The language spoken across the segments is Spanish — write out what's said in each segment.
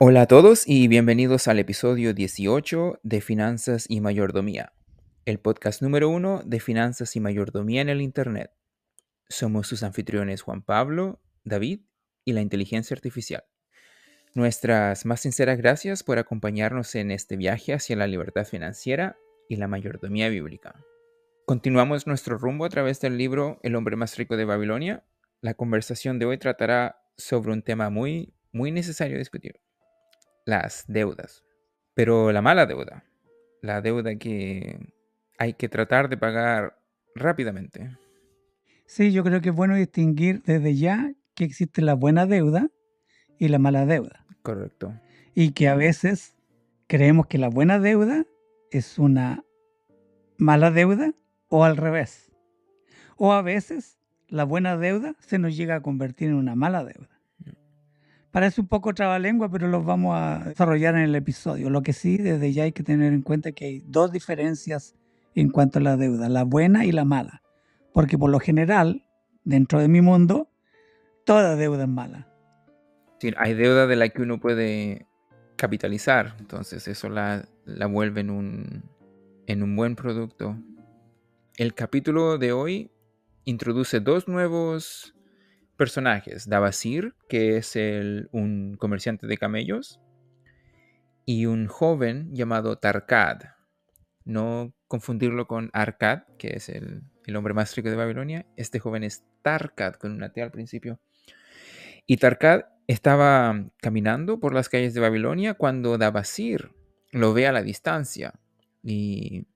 Hola a todos y bienvenidos al episodio 18 de Finanzas y Mayordomía, el podcast número uno de Finanzas y Mayordomía en el Internet. Somos sus anfitriones Juan Pablo, David y la inteligencia artificial. Nuestras más sinceras gracias por acompañarnos en este viaje hacia la libertad financiera y la mayordomía bíblica. Continuamos nuestro rumbo a través del libro El hombre más rico de Babilonia. La conversación de hoy tratará sobre un tema muy, muy necesario discutir las deudas. Pero la mala deuda, la deuda que hay que tratar de pagar rápidamente. Sí, yo creo que es bueno distinguir desde ya que existe la buena deuda y la mala deuda. Correcto. Y que a veces creemos que la buena deuda es una mala deuda o al revés. O a veces la buena deuda se nos llega a convertir en una mala deuda. Parece un poco trabalengua, pero los vamos a desarrollar en el episodio. Lo que sí, desde ya hay que tener en cuenta que hay dos diferencias en cuanto a la deuda, la buena y la mala. Porque por lo general, dentro de mi mundo, toda deuda es mala. Sí, hay deuda de la que uno puede capitalizar, entonces eso la, la vuelve en un, en un buen producto. El capítulo de hoy introduce dos nuevos personajes, Davasir, que es el, un comerciante de camellos, y un joven llamado Tarkad. No confundirlo con Arkad, que es el, el hombre más rico de Babilonia. Este joven es Tarkad, con una T al principio. Y Tarkad estaba caminando por las calles de Babilonia cuando Davasir lo ve a la distancia y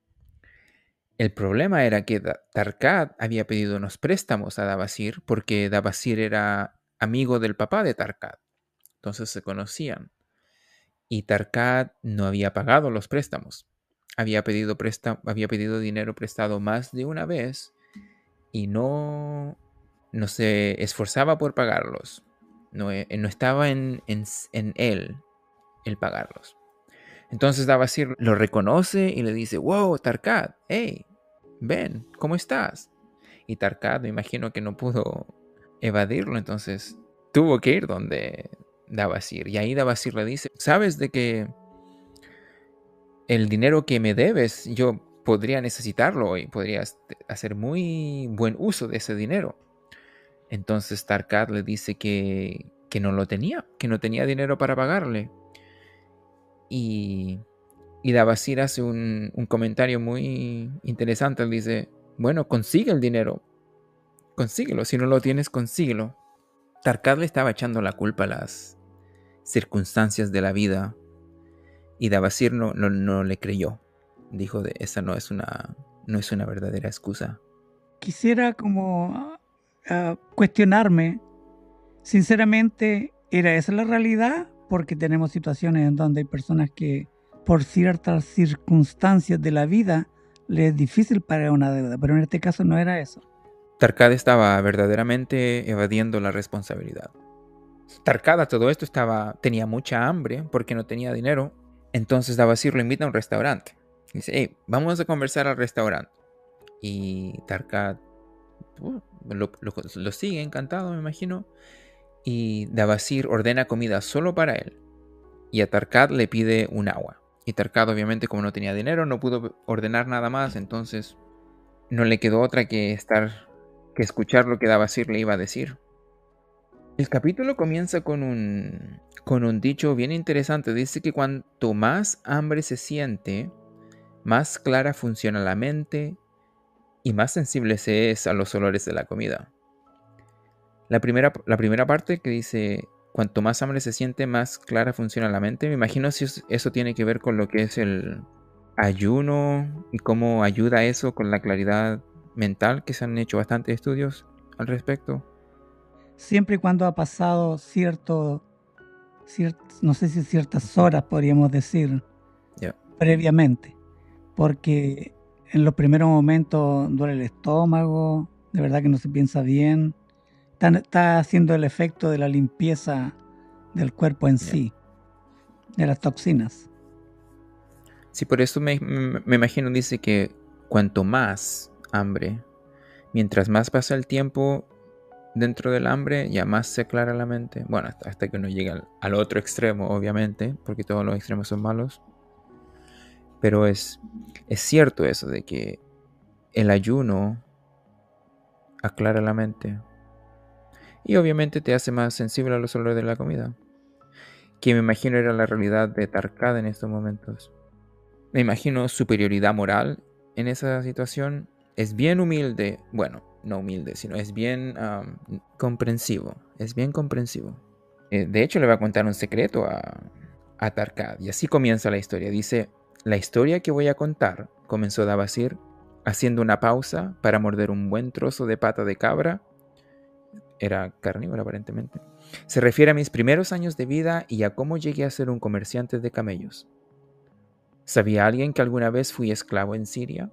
el problema era que Tarkat había pedido unos préstamos a Davasir porque Davasir era amigo del papá de Tarkat. Entonces se conocían. Y Tarkat no había pagado los préstamos. Había pedido, había pedido dinero prestado más de una vez y no, no se esforzaba por pagarlos. No, eh, no estaba en, en, en él el pagarlos. Entonces Davasir lo reconoce y le dice, wow, Tarkat, hey, ven, ¿cómo estás? Y Tarkat me imagino que no pudo evadirlo, entonces tuvo que ir donde Davasir. Y ahí Davasir le dice, ¿sabes de que el dinero que me debes yo podría necesitarlo y podría hacer muy buen uso de ese dinero? Entonces Tarkat le dice que, que no lo tenía, que no tenía dinero para pagarle. Y y Davasir hace un, comentario muy interesante. Dice, bueno, consigue el dinero. Consíguelo. Si no lo tienes, consíguelo. Tarkat le estaba echando la culpa a las circunstancias de la vida. Y Davasir no, no, le creyó. Dijo, de, esa no es, una, no es una verdadera excusa. Quisiera como ah, cuestionarme, sinceramente, ¿era esa la realidad? Porque tenemos situaciones en donde hay personas que por ciertas circunstancias de la vida le es difícil pagar una deuda, pero en este caso no era eso. Tarkad estaba verdaderamente evadiendo la responsabilidad. Tarkad a todo esto estaba, tenía mucha hambre porque no tenía dinero. Entonces Davasir lo invita a un restaurante. Dice, hey, vamos a conversar al restaurante. Y Tarkad uh, lo, sigue encantado, me imagino. Y Davasir ordena comida solo para él. Y a Tarkad le pide un agua. Y Tarkat obviamente como no tenía dinero no pudo ordenar nada más, entonces no le quedó otra que estar que escuchar lo que Davasir le iba a decir. El capítulo comienza con un con un dicho bien interesante, dice que cuanto más hambre se siente, más clara funciona la mente y más sensible se es a los olores de la comida. La primera, la primera parte que dice cuanto más hambre se siente, más clara funciona la mente. Me imagino si eso tiene que ver con lo que es el ayuno y cómo ayuda eso con la claridad mental, que se han hecho bastantes estudios al respecto. Siempre y cuando ha pasado cierto, no sé si ciertas horas podríamos decir, previamente, porque en los primeros momentos duele el estómago, de verdad que no se piensa bien, está, haciendo el efecto de la limpieza del cuerpo en sí, de las toxinas. Sí, por eso me, imagino, dice que cuanto más hambre, mientras más pasa el tiempo, dentro del hambre, ya más se aclara la mente. Bueno, hasta, que uno llega al, otro extremo, obviamente, porque todos los extremos son malos. Pero es, es cierto eso de que el ayuno aclara la mente. Y obviamente te hace más sensible a los olores de la comida. Que me imagino era la realidad de Tarkad en estos momentos. Me imagino superioridad moral en esa situación. Es bien humilde. Bueno, no humilde, sino es bien comprensivo. Es bien comprensivo. Eh, de hecho, le va a contar un secreto a, a Tarkad. Y así comienza la historia. Dice, la historia que voy a contar, comenzó Davasir, haciendo una pausa para morder un buen trozo de pata de cabra. Era carnívoro aparentemente. Se refiere a mis primeros años de vida y a cómo llegué a ser un comerciante de camellos. ¿Sabía alguien que alguna vez fui esclavo en Siria?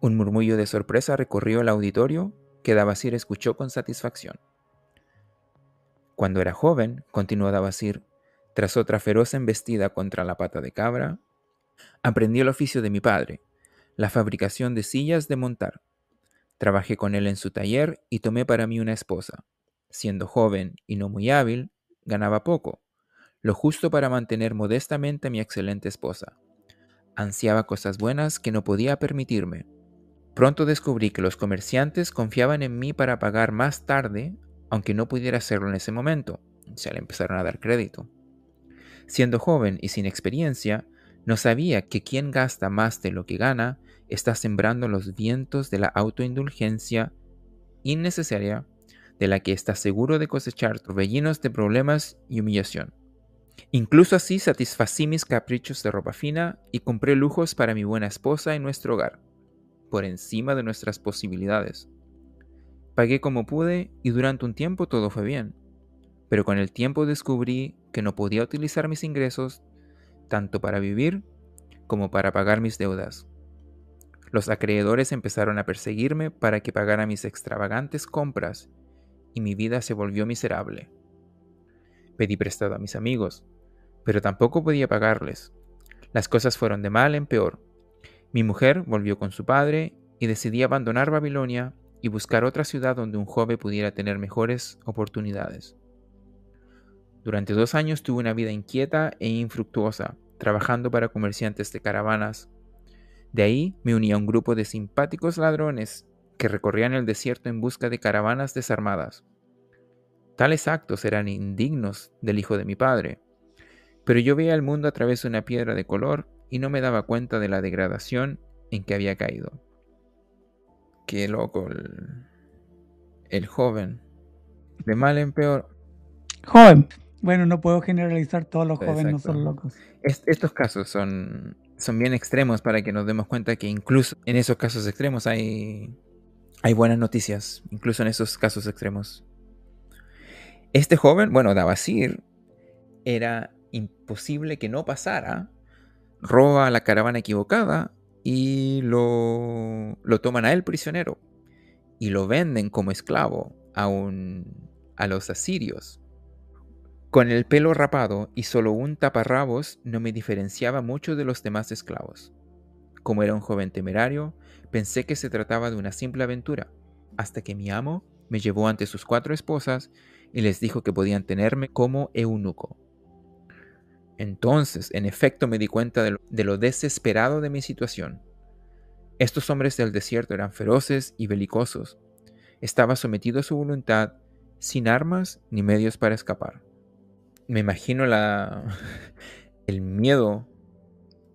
Un murmullo de sorpresa recorrió el auditorio que Davasir escuchó con satisfacción. Cuando era joven, continuó Davasir, tras otra feroz embestida contra la pata de cabra, aprendí el oficio de mi padre, la fabricación de sillas de montar. Trabajé con él en su taller y tomé para mí una esposa. Siendo joven y no muy hábil, ganaba poco, lo justo para mantener modestamente a mi excelente esposa. Ansiaba cosas buenas que no podía permitirme, Pronto descubrí que los comerciantes confiaban en mí para pagar más tarde, aunque no pudiera hacerlo en ese momento. Se le empezaron a dar crédito. Siendo joven y sin experiencia, no sabía que quien gasta más de lo que gana está sembrando los vientos de la autoindulgencia innecesaria de la que está seguro de cosechar torbellinos de problemas y humillación. Incluso así satisfací mis caprichos de ropa fina y compré lujos para mi buena esposa y nuestro hogar por encima de nuestras posibilidades. Pagué como pude y durante un tiempo todo fue bien, pero con el tiempo descubrí que no podía utilizar mis ingresos tanto para vivir como para pagar mis deudas. Los acreedores empezaron a perseguirme para que pagara mis extravagantes compras y mi vida se volvió miserable. Pedí prestado a mis amigos, pero tampoco podía pagarles. Las cosas fueron de mal en peor mi mujer volvió con su padre y decidí abandonar Babilonia y buscar otra ciudad donde un joven pudiera tener mejores oportunidades. Durante dos años tuve una vida inquieta e infructuosa, trabajando para comerciantes de caravanas. De ahí me uní a un grupo de simpáticos ladrones que recorrían el desierto en busca de caravanas desarmadas. Tales actos eran indignos del hijo de mi padre, pero yo veía el mundo a través de una piedra de color y no me daba cuenta de la degradación en que había caído. Qué loco el, joven. De mal en peor. Joven. Bueno, no puedo generalizar, todos los jóvenes no son locos. estos casos son, son bien extremos para que nos demos cuenta que incluso en esos casos extremos hay, hay buenas noticias, incluso en esos casos extremos. Este joven, bueno, Dabasir, era imposible que no pasara roba la caravana equivocada y lo, lo toman a él prisionero y lo venden como esclavo a, un, a los asirios. Con el pelo rapado y solo un taparrabos no me diferenciaba mucho de los demás esclavos. Como era un joven temerario, pensé que se trataba de una simple aventura, hasta que mi amo me llevó ante sus cuatro esposas y les dijo que podían tenerme como eunuco. Entonces, en efecto, me di cuenta de lo, desesperado de mi situación. Estos hombres del desierto eran feroces y belicosos. Estaba sometido a su voluntad, sin armas ni medios para escapar. Me imagino la, el miedo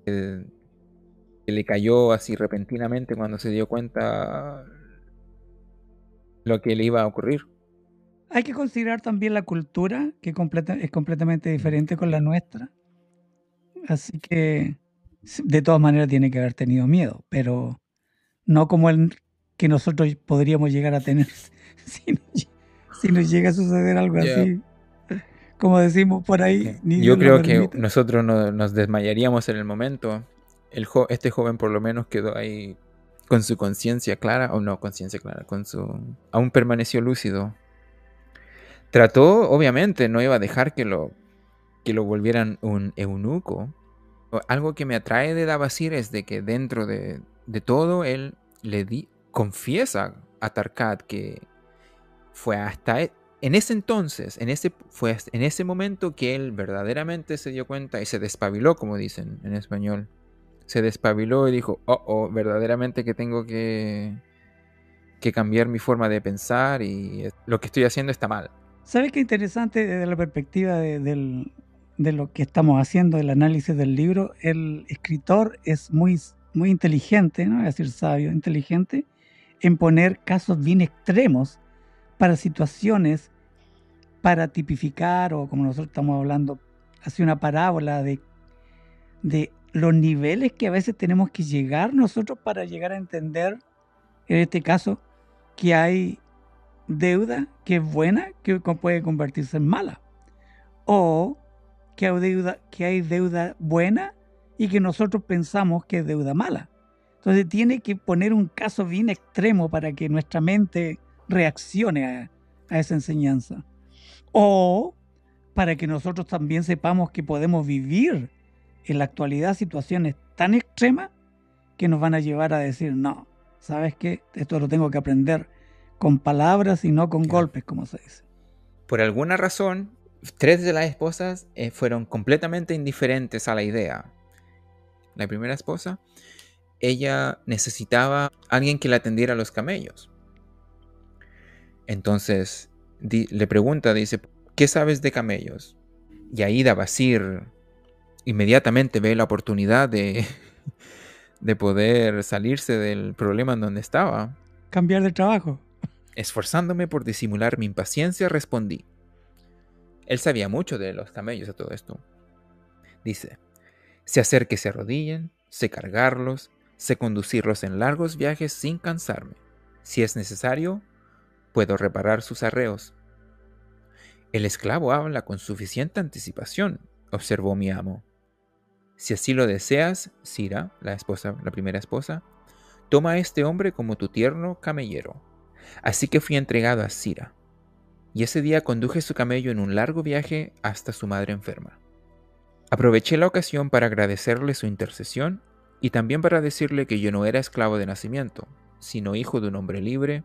que le cayó así repentinamente cuando se dio cuenta lo que le iba a ocurrir. Hay que considerar también la cultura, que es completamente diferente con la nuestra. Así que, de todas maneras, tiene que haber tenido miedo, pero no como el que nosotros podríamos llegar a tener si nos, llega a suceder algo así. Como decimos por ahí. Yo creo que nosotros nos desmayaríamos en el momento. El este joven por lo menos quedó ahí con su conciencia clara, o no conciencia clara, con su... aún permaneció lúcido Trató, obviamente, no iba a dejar que lo, que lo volvieran un eunuco. Algo que me atrae de Dabasir es de que dentro de, todo él le di, confiesa a Tarkat que, fue hasta e, en ese entonces, en ese, fue en ese momento que él verdaderamente se dio cuenta y se despabiló, como dicen en español. Se despabiló y dijo, oh, oh, verdaderamente que tengo que, que cambiar mi forma de pensar y lo que estoy haciendo está mal. ¿Sabes qué interesante desde la perspectiva de, lo que estamos haciendo, el análisis del libro? El escritor es muy, muy inteligente, no voy a decir sabio, inteligente, en poner casos bien extremos para situaciones para tipificar o como nosotros estamos hablando, hace una parábola de, de los niveles que a veces tenemos que llegar nosotros para llegar a entender, en este caso, que hay deuda que es buena, que puede convertirse en mala. O que hay deuda, que hay deuda buena y que nosotros pensamos que es deuda mala. Entonces tiene que poner un caso bien extremo para que nuestra mente reaccione a esa enseñanza o para que nosotros también sepamos que podemos vivir en la actualidad situaciones tan extremas que nos van a llevar a decir, no, ¿sabes qué? Esto lo tengo que aprender con palabras y no con golpes, como se dice. Por alguna razón, tres de las esposas eh, fueron completamente indiferentes a la idea. La primera esposa, ella necesitaba alguien que le atendiera a los camellos. Entonces, le pregunta, dice, ¿qué sabes de camellos? Y ahí Dabasir inmediatamente ve la oportunidad de, de poder salirse del problema en donde estaba. Cambiar de trabajo. Esforzándome por disimular mi impaciencia, respondí. Él sabía mucho de los camellos a todo esto. Dice, sé hacer que se arrodillen, sé cargarlos, sé conducirlos en largos viajes sin cansarme. Si es necesario, puedo reparar sus arreos. El esclavo habla con suficiente anticipación, observó mi amo. Si así lo deseas, Sira, la esposa, la primera esposa, toma a este hombre como tu tierno camellero. Así que fui entregado a Sira, y ese día conduje su camello en un largo viaje hasta su madre enferma. Aproveché la ocasión para agradecerle su intercesión y también para decirle que yo no era esclavo de nacimiento, sino hijo de un hombre libre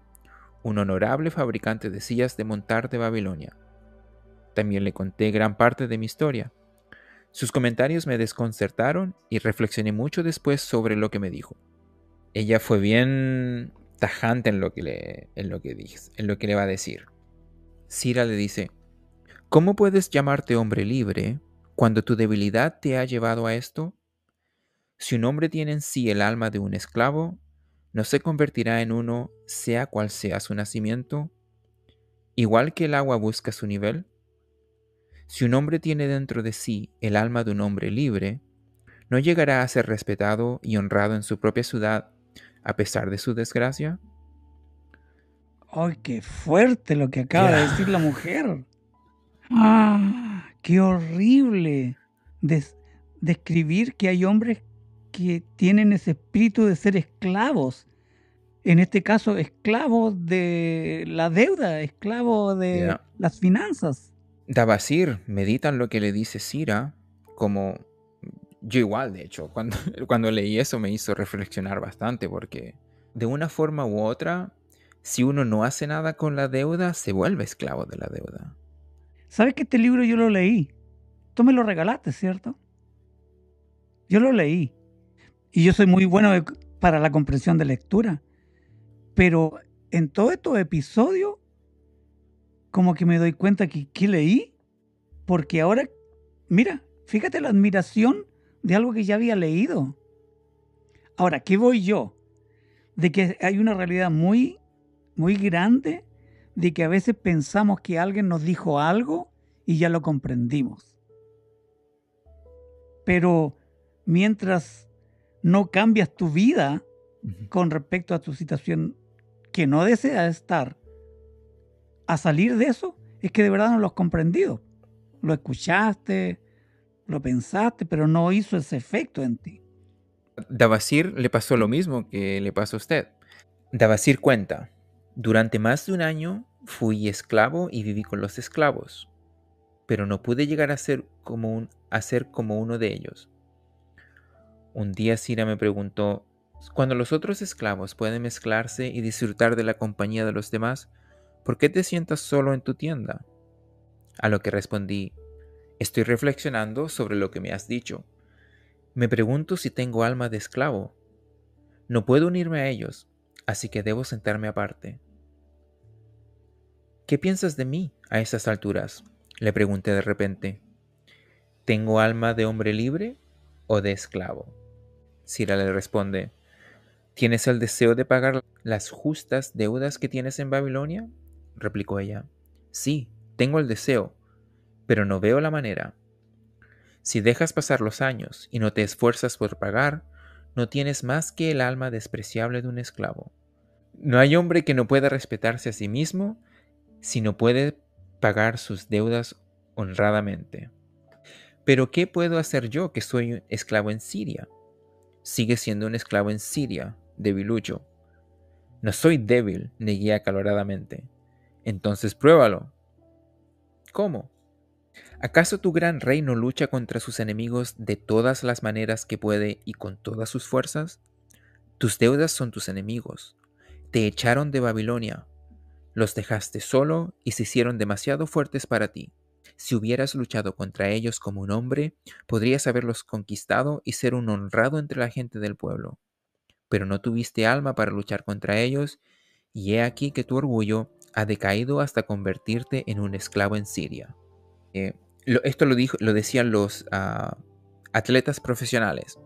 un honorable fabricante de sillas de montar de Babilonia. También le conté gran parte de mi historia. Sus comentarios me desconcertaron y reflexioné mucho después sobre lo que me dijo. Ella fue bien tajante en lo que le, en lo que, en lo que le va a decir. Sira le dice, ¿Cómo puedes llamarte hombre libre cuando tu debilidad te ha llevado a esto? Si un hombre tiene en sí el alma de un esclavo, no se convertirá en uno sea cual sea su nacimiento, igual que el agua busca su nivel. Si un hombre tiene dentro de sí el alma de un hombre libre, ¿no llegará a ser respetado y honrado en su propia ciudad a pesar de su desgracia? ¡Ay, qué fuerte lo que acaba de decir la mujer! ¡Ah! ¡Qué horrible! describir que hay hombres que tienen ese espíritu de ser esclavos. En este caso, esclavos de la deuda, esclavos de las finanzas. Dabasir medita en lo que le dice Sira, como yo igual, de hecho, cuando, cuando leí eso me hizo reflexionar bastante, porque de una forma u otra, si uno no hace nada con la deuda, se vuelve esclavo de la deuda. ¿Sabes que este libro yo lo leí? Tú me lo regalaste, ¿cierto? Yo lo leí. Y yo soy muy bueno para la comprensión de lectura. Pero en todos estos episodios, como que me doy cuenta que ¿qué leí? Porque ahora, mira, fíjate la admiración de algo que ya había leído. Ahora, ¿qué voy yo? De que hay una realidad muy, muy grande de que a veces pensamos que alguien nos dijo algo y ya lo comprendimos. Pero mientras no cambias tu vida con respecto a tu situación que no deseas estar, a salir de eso, es que de verdad no lo has comprendido. Lo escuchaste, lo pensaste, pero no hizo ese efecto en ti. Davasir le pasó lo mismo que le pasó a usted. Davasir cuenta, durante más de un año fui esclavo y viví con los esclavos, pero no pude llegar a ser como, un, a ser como uno de ellos un día Sira me preguntó, cuando los otros esclavos pueden mezclarse y disfrutar de la compañía de los demás, ¿por qué te sientas solo en tu tienda? A lo que respondí, estoy reflexionando sobre lo que me has dicho. Me pregunto si tengo alma de esclavo. No puedo unirme a ellos, así que debo sentarme aparte. ¿Qué piensas de mí a esas alturas? le pregunté de repente. ¿Tengo alma de hombre libre o de esclavo? Sira le responde, ¿tienes el deseo de pagar las justas deudas que tienes en Babilonia? replicó ella. Sí, tengo el deseo, pero no veo la manera. Si dejas pasar los años y no te esfuerzas por pagar, no tienes más que el alma despreciable de un esclavo. No hay hombre que no pueda respetarse a sí mismo si no puede pagar sus deudas honradamente. Pero ¿qué puedo hacer yo que soy esclavo en Siria? Sigue siendo un esclavo en Siria, debilucho. No soy débil, negué acaloradamente. Entonces pruébalo. ¿Cómo? ¿Acaso tu gran rey no lucha contra sus enemigos de todas las maneras que puede y con todas sus fuerzas? Tus deudas son tus enemigos. Te echaron de Babilonia. Los dejaste solo y se hicieron demasiado fuertes para ti. Si hubieras luchado contra ellos como un hombre, podrías haberlos conquistado y ser un honrado entre la gente del pueblo. Pero no tuviste alma para luchar contra ellos, y he aquí que tu orgullo ha decaído hasta convertirte en un esclavo en Siria. Eh, esto lo, dijo, lo decían los ah, atletas profesionales.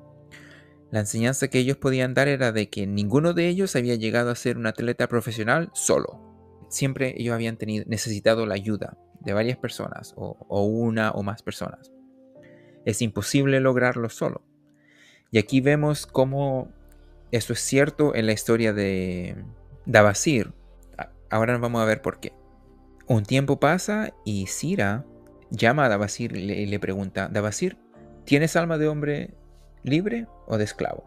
La enseñanza que ellos podían dar era de que ninguno de ellos había llegado a ser un atleta profesional solo. Siempre ellos habían tenido, necesitado la ayuda de varias personas o, una o más personas. Es imposible lograrlo solo. Y aquí vemos cómo eso es cierto en la historia de Dabasir. Ahora vamos a ver por qué. Un tiempo pasa y Sira llama a Dabasir y le, pregunta, Dabasir, ¿tienes alma de hombre libre o de esclavo?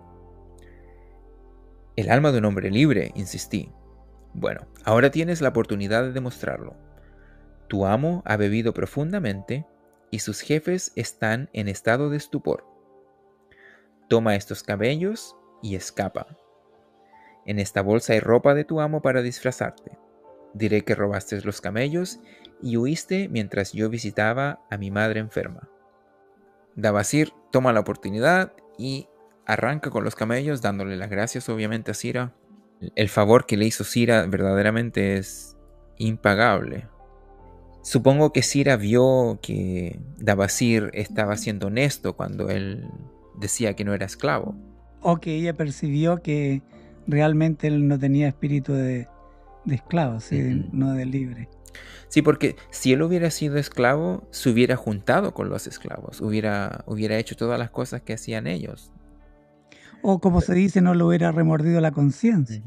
El alma de un hombre libre, insistí. Bueno, ahora tienes la oportunidad de demostrarlo. Tu amo ha bebido profundamente y sus jefes están en estado de estupor. Toma estos cabellos y escapa. En esta bolsa hay ropa de tu amo para disfrazarte. Diré que robaste los camellos y huiste mientras yo visitaba a mi madre enferma. Dabasir toma la oportunidad y arranca con los camellos, dándole las gracias obviamente a Sira. El favor que le hizo Sira verdaderamente es impagable. Supongo que Sira vio que Dabasir estaba siendo honesto cuando él decía que no era esclavo. O que ella percibió que realmente él no tenía espíritu de, esclavo, no de libre. Sí, porque si él hubiera sido esclavo, se hubiera juntado con los esclavos, hubiera, hubiera hecho todas las cosas que hacían ellos. O como se dice, no lo hubiera remordido la conciencia.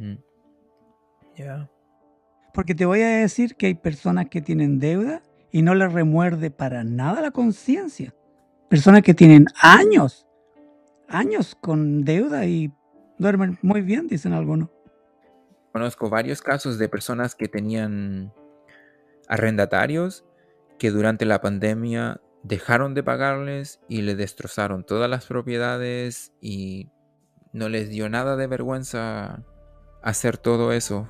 Porque te voy a decir que hay personas que tienen deuda y no les remuerde para nada la conciencia. Personas que tienen años, años con deuda y duermen muy bien, dicen algunos. Conozco varios casos de personas que tenían arrendatarios que durante la pandemia dejaron de pagarles y le destrozaron todas las propiedades y no les dio nada de vergüenza hacer todo eso.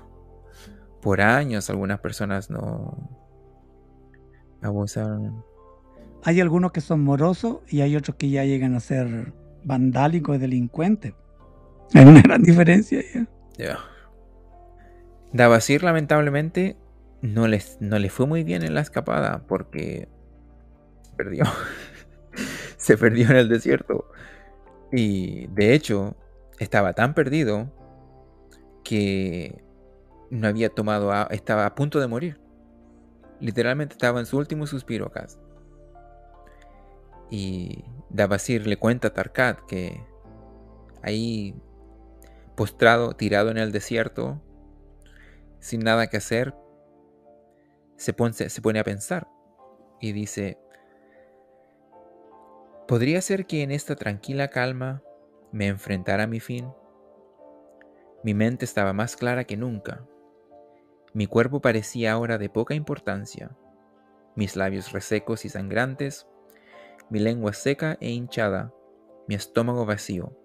Por años algunas personas no abusaron. Hay algunos que son morosos y hay otros que ya llegan a ser vandálicos y delincuentes. Hay una gran diferencia ya. Yeah. Davasir lamentablemente no, les, no le fue muy bien en la escapada porque perdió. se perdió en el desierto. Y de hecho, estaba tan perdido que no había tomado agua, estaba a punto de morir. Literalmente estaba en su último suspiro acá. Y Dabasir le cuenta a Tarkat que ahí postrado, tirado en el desierto, sin nada que hacer, se pone, se pone a pensar y dice, ¿podría ser que en esta tranquila calma me enfrentara a mi fin? Mi mente estaba más clara que nunca. Mi cuerpo parecía ahora de poca importancia. Mis labios resecos y sangrantes, mi lengua seca e hinchada, mi estómago vacío.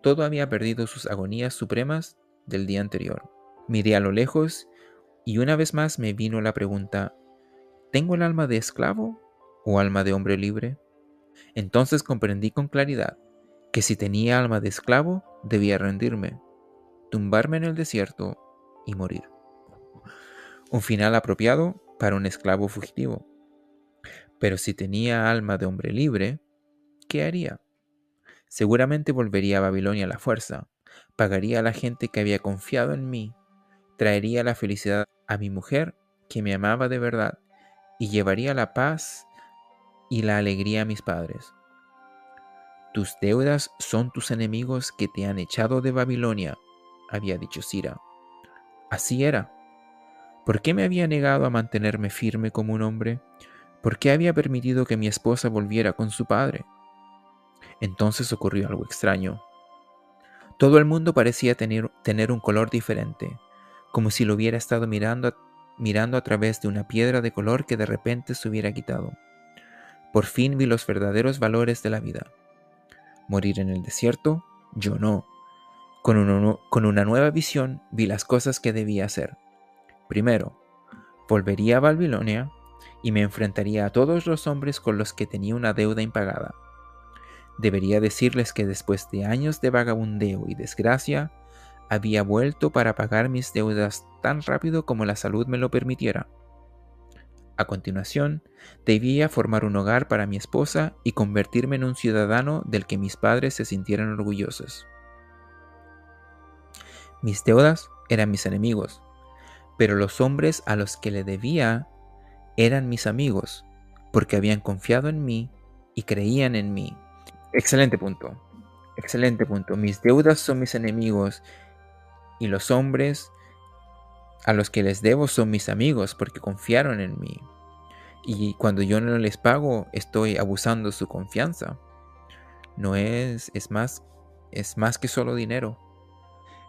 Todo había perdido sus agonías supremas del día anterior. Miré a lo lejos Y una vez más me vino la pregunta, ¿tengo el alma de esclavo o alma de hombre libre? Entonces comprendí con claridad que si tenía alma de esclavo, debía rendirme, tumbarme en el desierto y morir. Un final apropiado para un esclavo fugitivo. Pero si tenía alma de hombre libre, ¿qué haría? Seguramente volvería a Babilonia a la fuerza, pagaría a la gente que había confiado en mí, traería la felicidad a mi mujer que me amaba de verdad y llevaría la paz y la alegría a mis padres. Tus deudas son tus enemigos que te han echado de Babilonia, había dicho Sira. Así era. ¿Por qué me había negado a mantenerme firme como un hombre? ¿Por qué había permitido que mi esposa volviera con su padre? Entonces ocurrió algo extraño. Todo el mundo parecía tener, un color diferente, como si lo hubiera estado mirando mirando a través de una piedra de color que de repente se hubiera quitado. Por fin vi los verdaderos valores de la vida. Morir en el desierto, yo no. Con, con una nueva visión vi las cosas que debía hacer. Primero, volvería a Babilonia y me enfrentaría a todos los hombres con los que tenía una deuda impagada. Debería decirles que después de años de vagabundeo y desgracia, había vuelto para pagar mis deudas tan rápido como la salud me lo permitiera. A continuación, debía formar un hogar para mi esposa y convertirme en un ciudadano del que mis padres se sintieran orgullosos. Mis deudas eran mis enemigos, pero los hombres a los que le debía eran mis amigos, porque habían confiado en mí y creían en mí. Excelente punto. Excelente punto. Mis deudas son mis enemigos y los hombres a los que les debo son mis amigos porque confiaron en mí. Y cuando yo no les pago, estoy abusando su confianza. No es, es más, es más que solo dinero.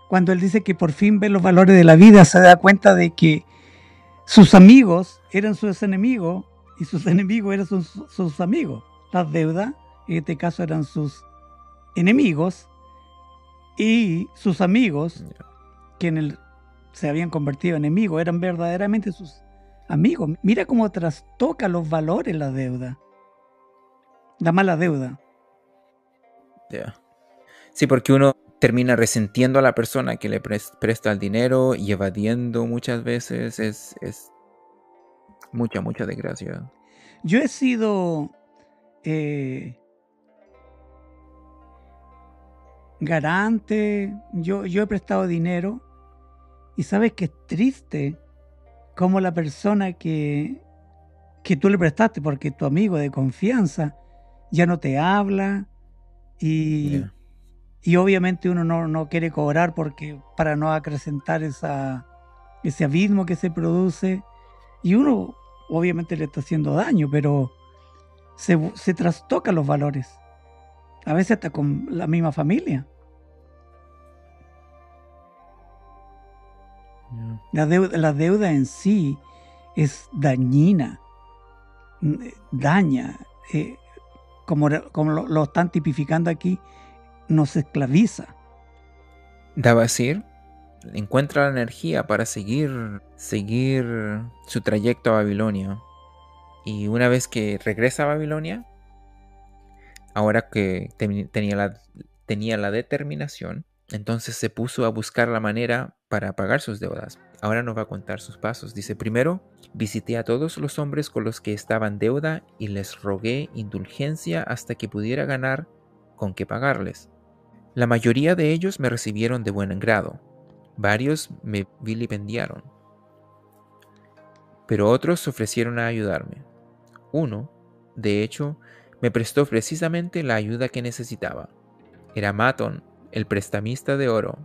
Cuando él dice que por fin ve los valores de la vida, se da cuenta de que sus amigos eran sus enemigos y sus enemigos eran sus, amigos. Las deudas, en este caso, eran sus enemigos y sus amigos, que en el se habían convertido en enemigos, eran verdaderamente sus amigos. Mira cómo trastoca los valores la deuda. La mala deuda. Sí, porque uno termina resentiendo a la persona que le presta el dinero y evadiendo muchas veces. Es, es mucha, mucha desgracia. Yo he sido eh, garante, yo, yo he prestado dinero y sabes que es triste como la persona que, que tú le prestaste, porque tu amigo de confianza ya no te habla y, y obviamente uno no, no, quiere cobrar porque para no acrecentar esa, ese abismo que se produce y uno obviamente le está haciendo daño, pero se, se trastoca los valores, a veces hasta con la misma familia. La, deuda, en sí es dañina, daña, eh, como, como lo, están tipificando aquí, nos esclaviza. Dabasir encuentra la energía para seguir, seguir su trayecto a Babilonia. Y una vez que regresa a Babilonia, ahora que tenía la, tenía la determinación, entonces se puso a buscar la manera para pagar sus deudas. Ahora nos va a contar sus pasos. Dice, primero, visité a todos los hombres con los que estaba en deuda y les rogué indulgencia hasta que pudiera ganar con qué pagarles. La mayoría de ellos me recibieron de buen grado. Varios me vilipendiaron. Pero otros ofrecieron a ayudarme. Uno, de hecho, me prestó precisamente la ayuda que necesitaba. Era Maton, el prestamista de oro,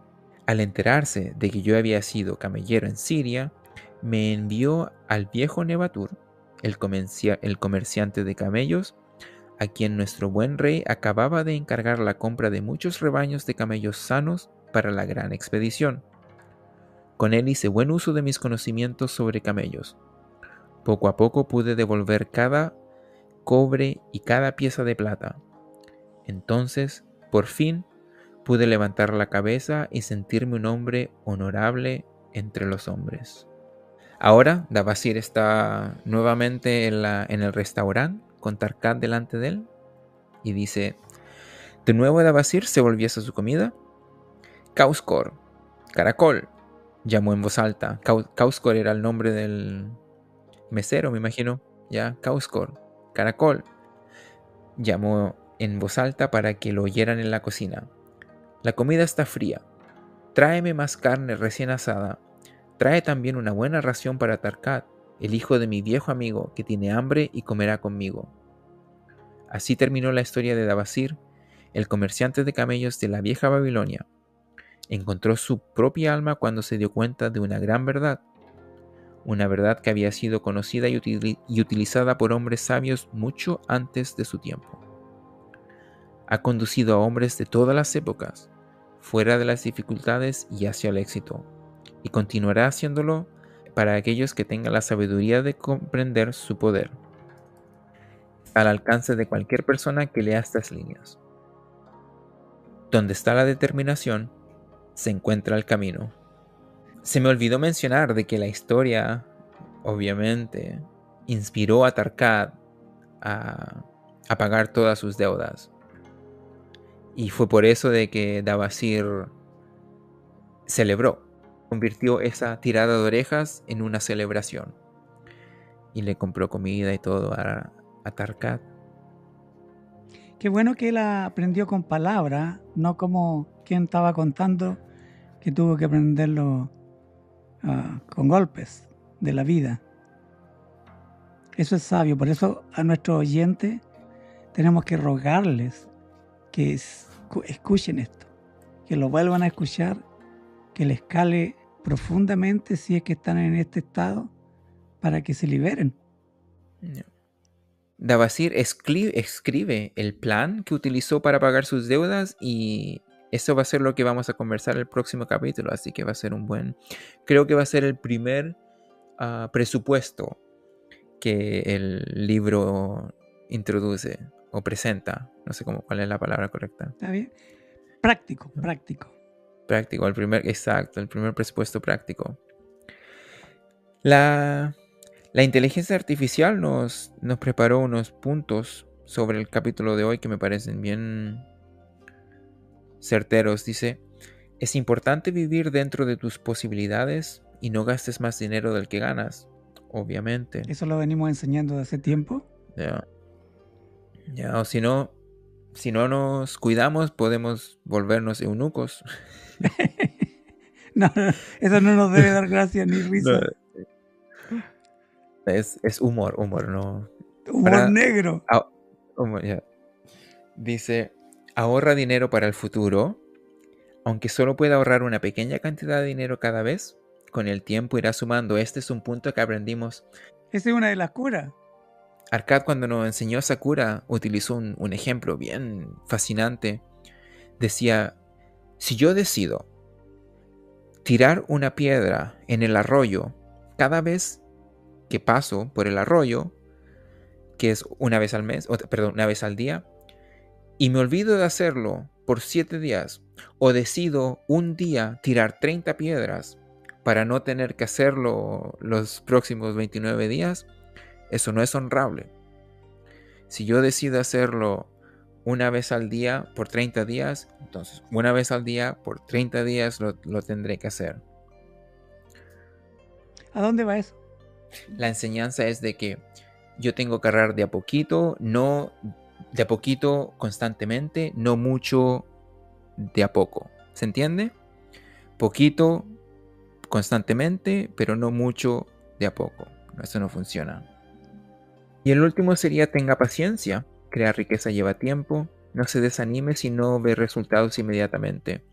al enterarse de que yo había sido camellero en Siria, me envió al viejo Nebatur, el, comerciante de camellos, a quien nuestro buen rey acababa de encargar la compra de muchos rebaños de camellos sanos para la gran expedición. Con él hice buen uso de mis conocimientos sobre camellos. Poco a poco pude devolver cada cobre y cada pieza de plata. Entonces, por fin, pude levantar la cabeza y sentirme un hombre honorable entre los hombres. Ahora Dabasir está nuevamente en, en el restaurante con Tarkat delante de él y dice, de nuevo Dabasir se volvió a su comida. Kauskor, caracol, llamó en voz alta. Kauskor era el nombre del mesero, me imagino. Ya, Kauskor, caracol, llamó en voz alta para que lo oyeran en la cocina. La comida está fría. Tráeme más carne recién asada. Trae también una buena ración para Tarkat, el hijo de mi viejo amigo, que tiene hambre y comerá conmigo. Así terminó la historia de Dabasir, el comerciante de camellos de la vieja Babilonia. Encontró su propia alma cuando se dio cuenta de una gran verdad, una verdad que había sido conocida y, utilizada por hombres sabios mucho antes de su tiempo. Ha conducido a hombres de todas las épocas, fuera de las dificultades y hacia el éxito, y continuará haciéndolo para aquellos que tengan la sabiduría de comprender su poder, al alcance de cualquier persona que lea estas líneas. Donde está la determinación, se encuentra el camino. Se me olvidó mencionar de que la historia, obviamente, inspiró a Tarkat a, pagar todas sus deudas. Y fue por eso de que Dabasir celebró, convirtió esa tirada de orejas en una celebración. Y le compró comida y todo a, a Tarkat. Qué bueno que él aprendió con palabras, no como quien estaba contando que tuvo que aprenderlo Ah, con golpes de la vida. Eso es sabio, por eso a nuestros oyentes tenemos que rogarles que escuchen esto, que lo vuelvan a escuchar, que les cale profundamente si es que están en este estado para que se liberen. Dabasir escribe el plan que utilizó para pagar sus deudas y eso va a ser lo que vamos a conversar el próximo capítulo, así que va a ser un buen... Creo que va a ser el primer ah, presupuesto que el libro introduce o presenta. No sé cómo, cuál es la palabra correcta. Está bien. Práctico, práctico. Práctico, el primer, exacto, el primer presupuesto práctico. La, la inteligencia artificial nos, nos preparó unos puntos sobre el capítulo de hoy que me parecen bien certeros, dice, es importante vivir dentro de tus posibilidades y no gastes más dinero del que ganas, obviamente. Eso lo venimos enseñando de hace tiempo. Ya. Ya, o si no, si no nos cuidamos, podemos volvernos eunucos. no, eso no nos debe dar gracia ni risa. es, es, humor, humor, no. Humor negro. Dice, ahorra dinero para el futuro, aunque solo pueda ahorrar una pequeña cantidad de dinero cada vez, con el tiempo irá sumando. Este es un punto que aprendimos. Esa es una de las curas. Arcad cuando nos enseñó Sakura utilizó un, ejemplo bien fascinante. Decía, si yo decido tirar una piedra en el arroyo cada vez que paso por el arroyo, que es una vez al mes, o, perdón, una vez al día, y me olvido de hacerlo por siete días, o decido un día tirar 30 piedras para no tener que hacerlo los próximos 29 días, eso no es honrable. Si yo decido hacerlo una vez al día por 30 días, entonces una vez al día por 30 días lo, lo tendré que hacer. ¿A dónde va eso? La enseñanza es de que yo tengo que ahorrar de a poquito, no de a poquito, constantemente, no mucho de a poco. ¿Se entiende? Poquito, constantemente, pero no mucho de a poco. Eso no funciona. Y el último sería tenga paciencia. Crear riqueza lleva tiempo. No se desanime si no ve resultados inmediatamente.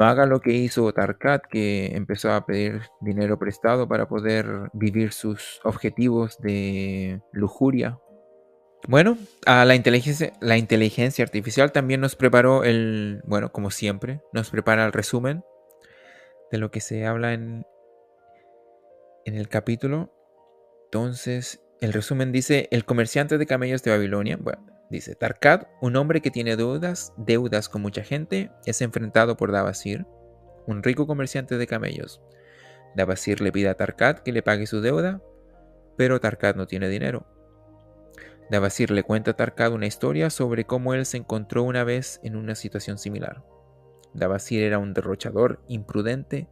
No haga lo que hizo Tarkat, que empezó a pedir dinero prestado para poder vivir sus objetivos de lujuria bueno, a la inteligencia, la inteligencia artificial también nos preparó el, bueno, como siempre, nos prepara el resumen de lo que se habla en, en el capítulo. Entonces, el resumen dice, el comerciante de camellos de Babilonia, bueno, dice, Tarkat, un hombre que tiene deudas, deudas con mucha gente, es enfrentado por Dabasir, un rico comerciante de camellos. Dabasir le pide a Tarkat que le pague su deuda, pero Tarkat no tiene dinero. Dabasir le cuenta a Tarkat una historia sobre cómo él se encontró una vez en una situación similar. Dabasir era un derrochador imprudente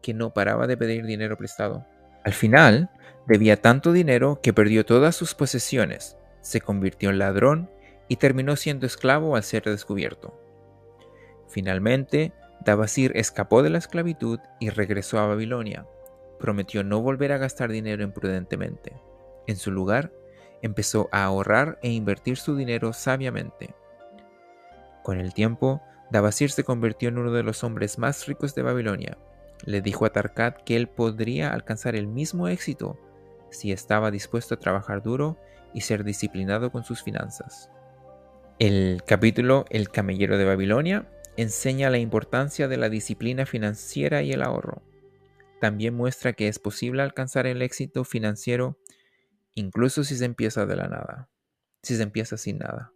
que no paraba de pedir dinero prestado. Al final, debía tanto dinero que perdió todas sus posesiones, se convirtió en ladrón y terminó siendo esclavo al ser descubierto. Finalmente, Dabasir escapó de la esclavitud y regresó a Babilonia. Prometió no volver a gastar dinero imprudentemente. En su lugar, empezó a ahorrar e invertir su dinero sabiamente. Con el tiempo, Dabasir se convirtió en uno de los hombres más ricos de Babilonia. Le dijo a Tarkat que él podría alcanzar el mismo éxito si estaba dispuesto a trabajar duro y ser disciplinado con sus finanzas. El capítulo El camellero de Babilonia enseña la importancia de la disciplina financiera y el ahorro. También muestra que es posible alcanzar el éxito financiero incluso si se empieza de la nada, si se empieza sin nada.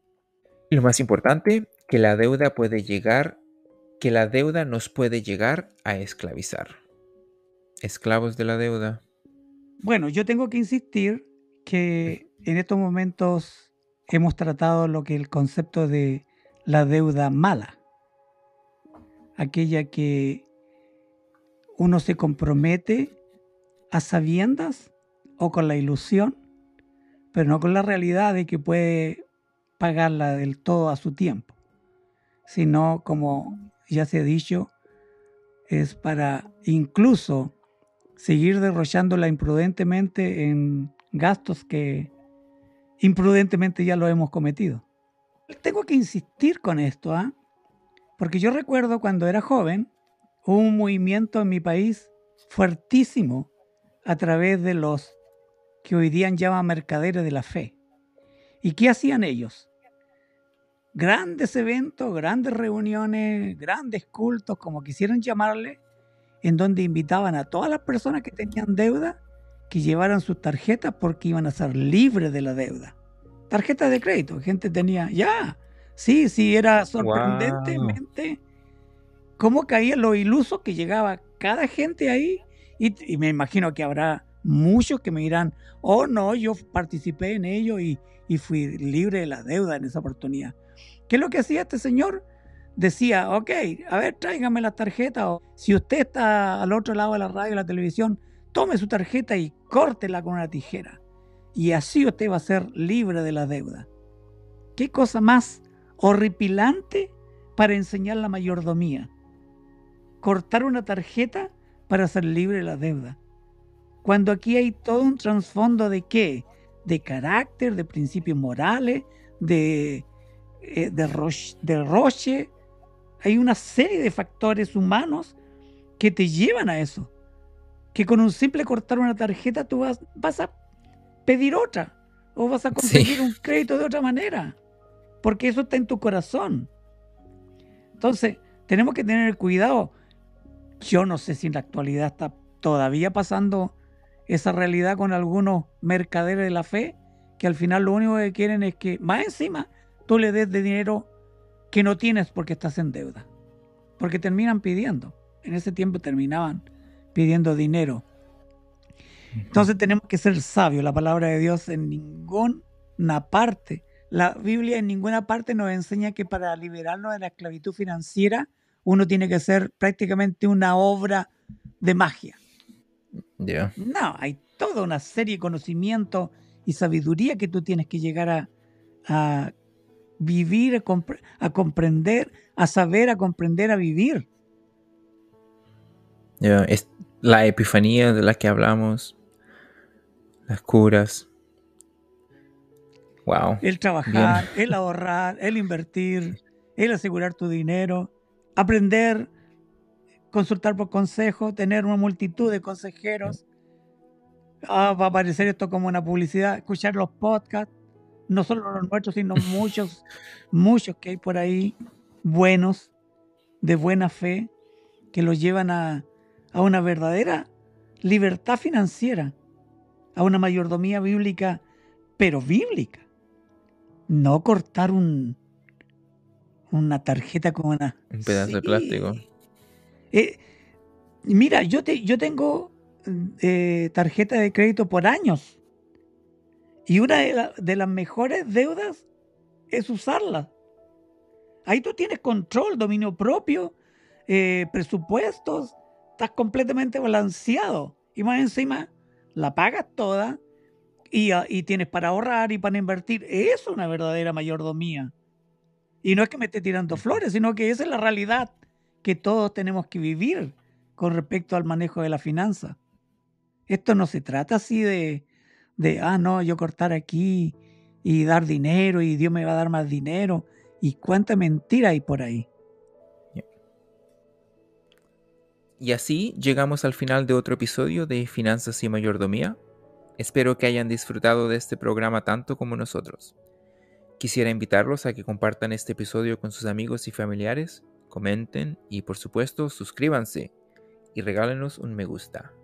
Y lo más importante, que la deuda puede llegar, que la deuda nos puede llegar a esclavizar. Esclavos de la deuda. Bueno, yo tengo que insistir que en estos momentos hemos tratado lo que el concepto de la deuda mala, aquella que uno se compromete a sabiendas o con la ilusión pero no con la realidad de que puede pagarla del todo a su tiempo, sino como ya se ha dicho, es para incluso seguir derrochándola imprudentemente en gastos que imprudentemente ya lo hemos cometido. Tengo que insistir con esto, ¿ah? porque yo recuerdo cuando era joven, un movimiento en mi país fuertísimo a través de los que hoy día llaman mercaderes de la fe. ¿Y qué hacían ellos? Grandes eventos, grandes reuniones, grandes cultos, como quisieran llamarle, en donde invitaban a todas las personas que tenían deuda que llevaran sus tarjetas porque iban a ser libres de la deuda. Tarjetas de crédito, gente tenía, ya, sí, sí, era sorprendentemente cómo caía lo iluso que llegaba cada gente ahí. y me imagino que habrá muchos que me dirán, oh no, yo participé en ello y, fui libre de la deuda en esa oportunidad. ¿Qué es lo que hacía este señor? Decía, ok, a ver, tráigame la tarjeta. O si usted está al otro lado de la radio la televisión, tome su tarjeta y córtela con una tijera. Y así usted va a ser libre de la deuda. ¿Qué cosa más horripilante para enseñar la mayordomía? Cortar una tarjeta para ser libre de la deuda. Cuando aquí hay todo un trasfondo de qué? De carácter, de principios morales, de, eh, de, roche, Hay una serie de factores humanos que te llevan a eso. Que con un simple cortar una tarjeta tú vas, vas a pedir otra. O vas a conseguir un crédito de otra manera. Porque eso está en tu corazón. Entonces, tenemos que tener cuidado. Yo no sé si en la actualidad está todavía pasando esa realidad con algunos mercaderes de la fe que al final lo único que quieren es que más encima tú le des de dinero que no tienes porque estás en deuda. Porque terminan pidiendo. En ese tiempo terminaban pidiendo dinero. Entonces tenemos que ser sabios. La palabra de Dios en ninguna parte, la Biblia en ninguna parte nos enseña que para liberarnos de la esclavitud financiera uno tiene que ser prácticamente una obra de magia. No, hay toda una serie de conocimiento y sabiduría que tú tienes que llegar a, vivir, a, comprender, a saber, a comprender, a vivir. es la epifanía de la que hablamos, las curas. Wow. El trabajar, el ahorrar, el invertir, el asegurar tu dinero, aprender consultar por consejo, tener una multitud de consejeros. Ah, va a aparecer esto como una publicidad, escuchar los podcasts, no solo los nuestros, sino muchos, muchos que hay por ahí, buenos, de buena fe, que los llevan a, a una verdadera libertad financiera, a una mayordomía bíblica, pero bíblica. No cortar un, una tarjeta con una... Un pedazo de plástico. Eh, mira, yo, te, yo tengo eh, tarjeta de crédito por años. Y una de, las mejores deudas es usarla. Ahí tú tienes control, dominio propio, eh, presupuestos, estás completamente balanceado. Y más encima, la pagas toda y, ah, y, tienes para ahorrar y para invertir. Es una verdadera mayordomía. Y no es que me esté tirando flores, sino que esa es la realidad que todos tenemos que vivir con respecto al manejo de la finanza. Esto no se trata así de, de, ah, no, yo cortar aquí y dar dinero y Dios me va a dar más dinero. Y cuánta mentira hay por ahí. Y así llegamos al final de otro episodio de Finanzas y Mayordomía. Espero que hayan disfrutado de este programa tanto como nosotros. Quisiera invitarlos a que compartan este episodio con sus amigos y familiares, comenten y por supuesto suscríbanse y regálenos un me gusta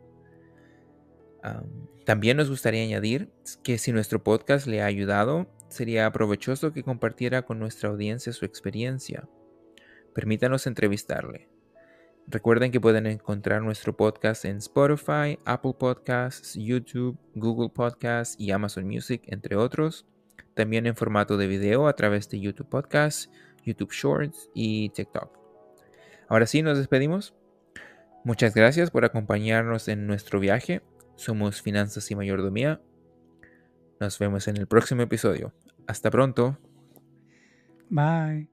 también nos gustaría añadir que si nuestro podcast le ha ayudado, sería provechoso que compartiera con nuestra audiencia su experiencia. Permítanos entrevistarle. Recuerden que pueden encontrar nuestro podcast en Spotify, Apple Podcasts, YouTube, Google Podcasts y Amazon Music, entre otros. También en formato de video a través de YouTube Podcasts, YouTube Shorts y TikTok. Ahora sí, nos despedimos. Muchas gracias por acompañarnos en nuestro viaje somos Finanzas y Mayordomía. Nos vemos en el próximo episodio. Hasta pronto. Bye.